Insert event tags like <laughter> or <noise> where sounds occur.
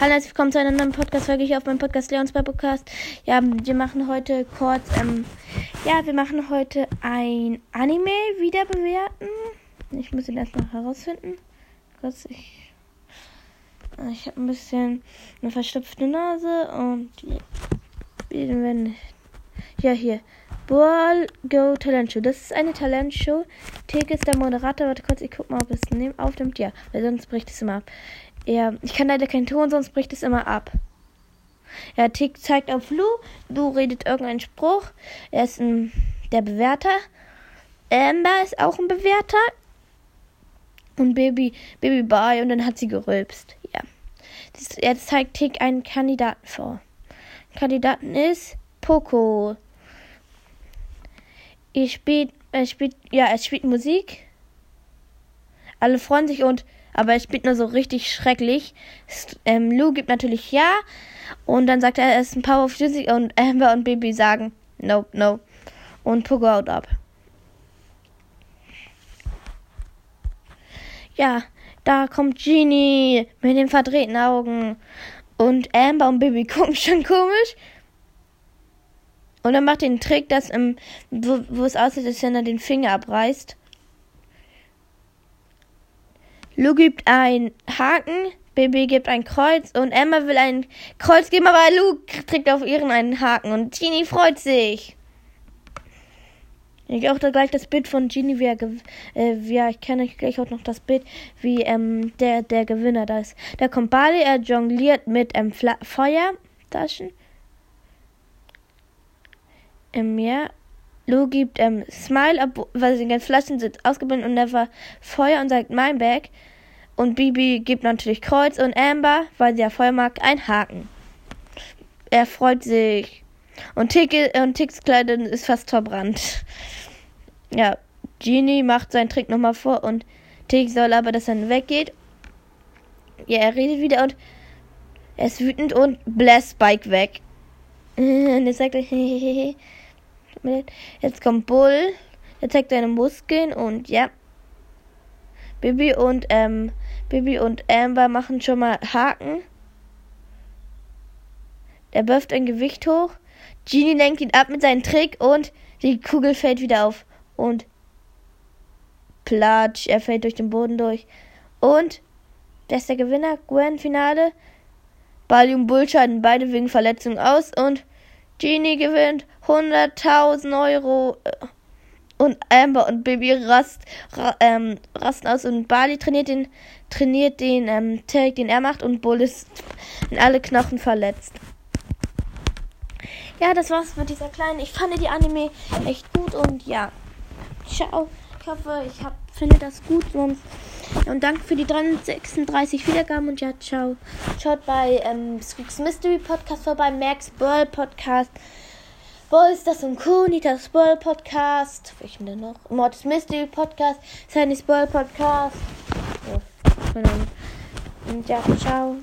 Hallo, herzlich willkommen zu einer neuen Podcast-Folge hier auf meinem Podcast Leons bei Podcast. Ja, wir machen heute kurz, ähm, ja, wir machen heute ein Anime wieder bewerten. Ich muss ihn erst noch herausfinden. Kurz, ich, ich habe ein bisschen eine verstopfte Nase und wenn, ja, hier. Ball Go Talent Show. Das ist eine Talentshow. Tig ist der Moderator. Warte kurz, ich guck mal, ob es aufnimmt. Ja, weil sonst bricht es immer ab. Ja, ich kann leider keinen Ton, sonst bricht es immer ab. Ja, Tick zeigt auf Lu. Lu redet irgendeinen Spruch. Er ist ein, der Bewerter. Amber ist auch ein Bewerter. Und Baby, Baby Bye. Und dann hat sie gerülpst. Ja. Er zeigt Tick einen Kandidaten vor. Kandidaten ist Poco. Er spielt, er spielt, ja, er spielt Musik. Alle freuen sich und aber er spielt nur so richtig schrecklich. Ähm, Lou gibt natürlich ja. Und dann sagt er, er ist ein Power of Music und <laughs> Amber und Baby sagen, nope, no. Und Pogo haut ab. Ja, da kommt Genie mit den verdrehten Augen. Und Amber und Baby <laughs> gucken schon komisch. Und dann macht den Trick, dass im, wo, wo es aussieht, dass er den Finger abreißt. Lou gibt ein Haken, Baby gibt ein Kreuz und Emma will ein Kreuz geben, aber Lou trägt auf ihren einen Haken und Genie freut sich. Ich auch da gleich das Bild von Genie, wie er, äh, er ich kenne gleich auch noch das Bild, wie ähm, der, der Gewinner da ist. Da kommt Bali, er jongliert mit ähm, Feuertaschen. Ähm, ja. Lou gibt ähm, Smile, weil sie ganzen Flaschen sind ausgebunden und Never Feuer und sagt mein Bag. Und Bibi gibt natürlich Kreuz und Amber, weil sie ja Feuer mag, ein Haken. Er freut sich. Und, Tick, und Ticks Kleidung ist fast verbrannt. <laughs> Ja, Genie macht seinen Trick nochmal vor und Tick soll aber, dass er weggeht. Ja, er redet wieder und er ist wütend und bläst Spike weg. <laughs> Und er sagt, <laughs> hehehe. Jetzt kommt Bull. Er zeigt seine Muskeln und ja. Bibi und ähm, Bibi und Amber machen schon mal Haken. Er wirft ein Gewicht hoch. Genie lenkt ihn ab mit seinem Trick und die Kugel fällt wieder auf. Und platsch, er fällt durch den Boden durch. Und wer ist der Gewinner? Gwen Finale. Bali und Bull scheiden beide wegen Verletzung aus und Genie gewinnt 100.000 Euro. Und Amber und Baby rast, ra, ähm, rasten aus und Bali trainiert den, trainiert den ähm, Tarek, den er macht und Bull ist in alle Knochen verletzt. Ja, das war's mit dieser kleinen. Ich fand die Anime echt gut und ja. Ciao. Ich hoffe, ich hab, finde das gut. Sonst und danke für die 336 Wiedergaben und ja, ciao. Schaut bei ähm, Squeaks Mystery Podcast vorbei, Max Burl Podcast. Boys, das und Kunitas Burl Podcast. Welchen denn noch? Mortis Mystery Podcast, Sandy's Burl Podcast. Ja, und ja, ciao.